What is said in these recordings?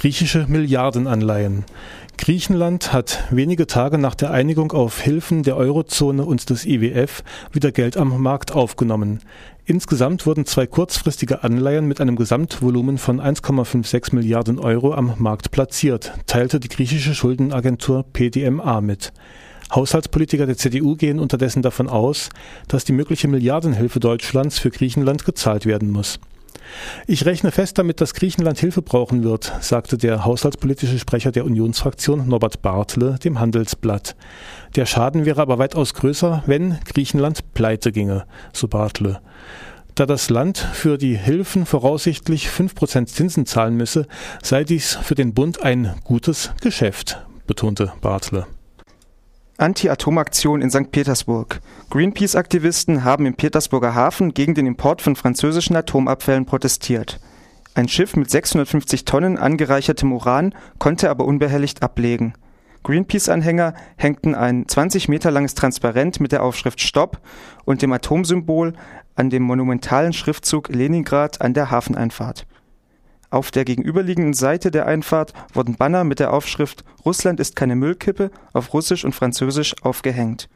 Griechische Milliardenanleihen. Griechenland hat wenige Tage nach der Einigung auf Hilfen der Eurozone und des IWF wieder Geld am Markt aufgenommen. Insgesamt wurden zwei kurzfristige Anleihen mit einem Gesamtvolumen von 1,56 Milliarden Euro am Markt platziert, teilte die griechische Schuldenagentur PDMA mit. Haushaltspolitiker der CDU gehen unterdessen davon aus, dass die mögliche Milliardenhilfe Deutschlands für Griechenland gezahlt werden muss. Ich rechne fest damit, dass Griechenland Hilfe brauchen wird, sagte der haushaltspolitische Sprecher der Unionsfraktion Norbert Bartle dem Handelsblatt. Der Schaden wäre aber weitaus größer, wenn Griechenland pleite ginge, so Bartle. Da das Land für die Hilfen voraussichtlich 5% Zinsen zahlen müsse, sei dies für den Bund ein gutes Geschäft, betonte Bartle. Anti-Atom-Aktion in St. Petersburg. Greenpeace-Aktivisten haben im Petersburger Hafen gegen den Import von französischen Atomabfällen protestiert. Ein Schiff mit 650 Tonnen angereichertem Uran konnte aber unbehelligt ablegen. Greenpeace-Anhänger hängten ein 20 Meter langes Transparent mit der Aufschrift Stopp und dem Atomsymbol an dem monumentalen Schriftzug Leningrad an der Hafeneinfahrt. Auf der gegenüberliegenden Seite der Einfahrt wurden Banner mit der Aufschrift Russland ist keine Müllkippe auf Russisch und Französisch aufgehängt.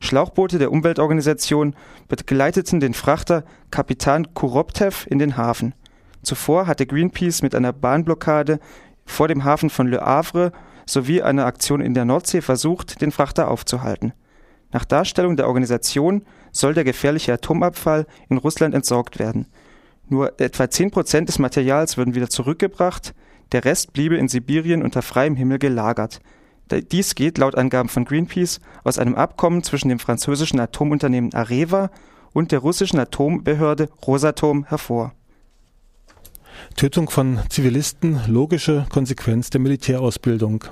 Schlauchboote der Umweltorganisation begleiteten den Frachter Kapitan Kuroptev in den Hafen. Zuvor hatte Greenpeace mit einer Bahnblockade vor dem Hafen von Le Havre sowie einer Aktion in der Nordsee versucht, den Frachter aufzuhalten. Nach Darstellung der Organisation soll der gefährliche Atomabfall in Russland entsorgt werden. Nur etwa 10 Prozent des Materials würden wieder zurückgebracht, der Rest bliebe in Sibirien unter freiem Himmel gelagert. Dies geht laut Angaben von Greenpeace aus einem Abkommen zwischen dem französischen Atomunternehmen Areva und der russischen Atombehörde Rosatom hervor. Tötung von Zivilisten logische Konsequenz der Militärausbildung.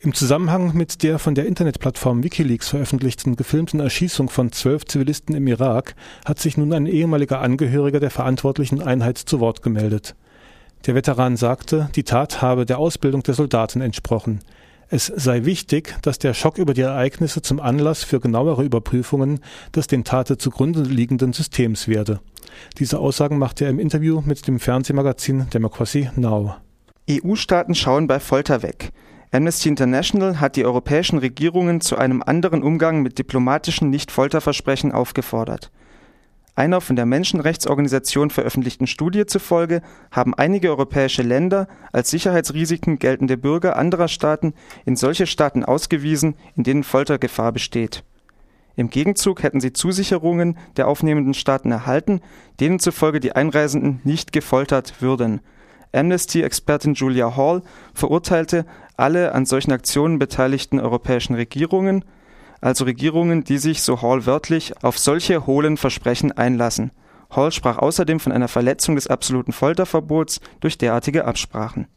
Im Zusammenhang mit der von der Internetplattform Wikileaks veröffentlichten gefilmten Erschießung von zwölf Zivilisten im Irak hat sich nun ein ehemaliger Angehöriger der verantwortlichen Einheit zu Wort gemeldet. Der Veteran sagte, die Tat habe der Ausbildung der Soldaten entsprochen. Es sei wichtig, dass der Schock über die Ereignisse zum Anlass für genauere Überprüfungen des den Tate zugrunde liegenden Systems werde. Diese Aussagen machte er im Interview mit dem Fernsehmagazin Democracy Now. EU-Staaten schauen bei Folter weg. Amnesty International hat die europäischen Regierungen zu einem anderen Umgang mit diplomatischen Nicht-Folterversprechen aufgefordert. Einer von der Menschenrechtsorganisation veröffentlichten Studie zufolge haben einige europäische Länder als Sicherheitsrisiken geltende Bürger anderer Staaten in solche Staaten ausgewiesen, in denen Foltergefahr besteht. Im Gegenzug hätten sie Zusicherungen der aufnehmenden Staaten erhalten, denen zufolge die Einreisenden nicht gefoltert würden. Amnesty-Expertin Julia Hall verurteilte alle an solchen Aktionen beteiligten europäischen Regierungen, also Regierungen, die sich, so Hall wörtlich, auf solche hohlen Versprechen einlassen. Hall sprach außerdem von einer Verletzung des absoluten Folterverbots durch derartige Absprachen.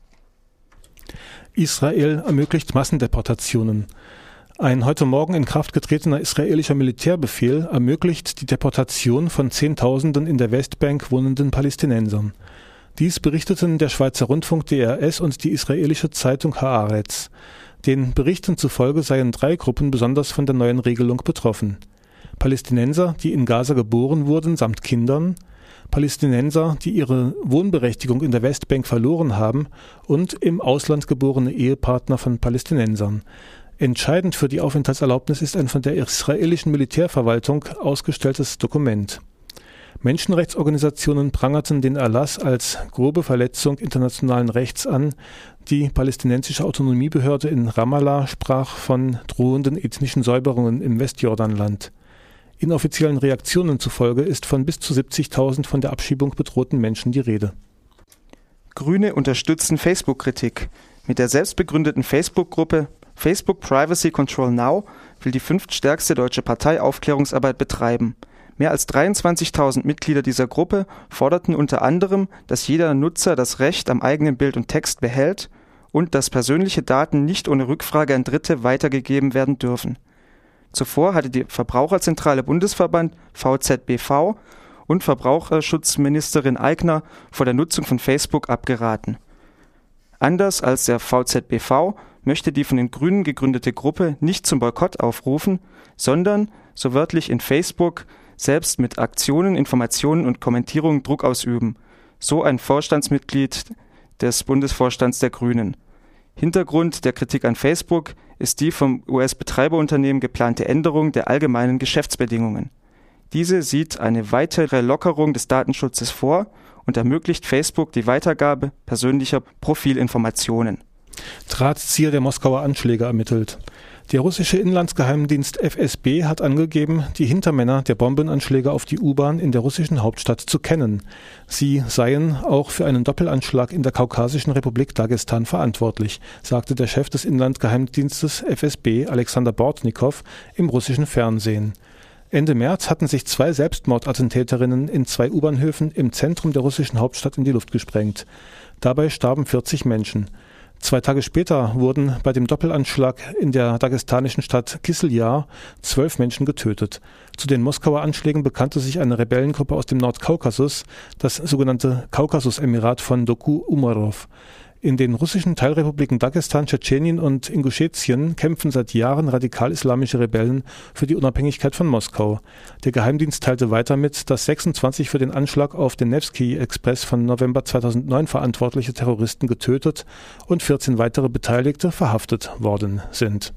Israel ermöglicht Massendeportationen. Ein heute Morgen in Kraft getretener israelischer Militärbefehl ermöglicht die Deportation von Zehntausenden in der Westbank wohnenden Palästinensern. Dies berichteten der Schweizer Rundfunk DRS und die israelische Zeitung Haaretz. Den Berichten zufolge seien drei Gruppen besonders von der neuen Regelung betroffen. Palästinenser, die in Gaza geboren wurden, samt Kindern, Palästinenser, die ihre Wohnberechtigung in der Westbank verloren haben und im Ausland geborene Ehepartner von Palästinensern. Entscheidend für die Aufenthaltserlaubnis ist ein von der israelischen Militärverwaltung ausgestelltes Dokument. Menschenrechtsorganisationen prangerten den Erlass als grobe Verletzung internationalen Rechts an, die palästinensische Autonomiebehörde in Ramallah sprach von drohenden ethnischen Säuberungen im Westjordanland. Inoffiziellen Reaktionen zufolge ist von bis zu 70.000 von der Abschiebung bedrohten Menschen die Rede. Grüne unterstützen Facebook-Kritik. Mit der selbstbegründeten Facebook-Gruppe Facebook Privacy Control Now will die fünftstärkste deutsche Partei Aufklärungsarbeit betreiben. Mehr als 23.000 Mitglieder dieser Gruppe forderten unter anderem, dass jeder Nutzer das Recht am eigenen Bild und Text behält und dass persönliche Daten nicht ohne Rückfrage an Dritte weitergegeben werden dürfen. Zuvor hatte die Verbraucherzentrale Bundesverband VZBV und Verbraucherschutzministerin Eigner vor der Nutzung von Facebook abgeraten. Anders als der VZBV möchte die von den Grünen gegründete Gruppe nicht zum Boykott aufrufen, sondern, so wörtlich in Facebook, selbst mit Aktionen, Informationen und Kommentierungen Druck ausüben, so ein Vorstandsmitglied des Bundesvorstands der Grünen. Hintergrund der Kritik an Facebook ist die vom US-Betreiberunternehmen geplante Änderung der allgemeinen Geschäftsbedingungen. Diese sieht eine weitere Lockerung des Datenschutzes vor und ermöglicht Facebook die Weitergabe persönlicher Profilinformationen. Drahtzieher der Moskauer Anschläge ermittelt. Der russische Inlandsgeheimdienst FSB hat angegeben, die Hintermänner der Bombenanschläge auf die U-Bahn in der russischen Hauptstadt zu kennen. Sie seien auch für einen Doppelanschlag in der kaukasischen Republik Dagestan verantwortlich, sagte der Chef des Inlandsgeheimdienstes FSB Alexander Bortnikow im russischen Fernsehen. Ende März hatten sich zwei Selbstmordattentäterinnen in zwei U-Bahnhöfen im Zentrum der russischen Hauptstadt in die Luft gesprengt. Dabei starben 40 Menschen. Zwei Tage später wurden bei dem Doppelanschlag in der dagestanischen Stadt Kisseljar zwölf Menschen getötet. Zu den Moskauer Anschlägen bekannte sich eine Rebellengruppe aus dem Nordkaukasus, das sogenannte Kaukasus-Emirat von Doku Umarov. In den russischen Teilrepubliken Dagestan, Tschetschenien und Inguschetien kämpfen seit Jahren radikal-islamische Rebellen für die Unabhängigkeit von Moskau. Der Geheimdienst teilte weiter mit, dass 26 für den Anschlag auf den Nevsky-Express von November 2009 verantwortliche Terroristen getötet und 14 weitere Beteiligte verhaftet worden sind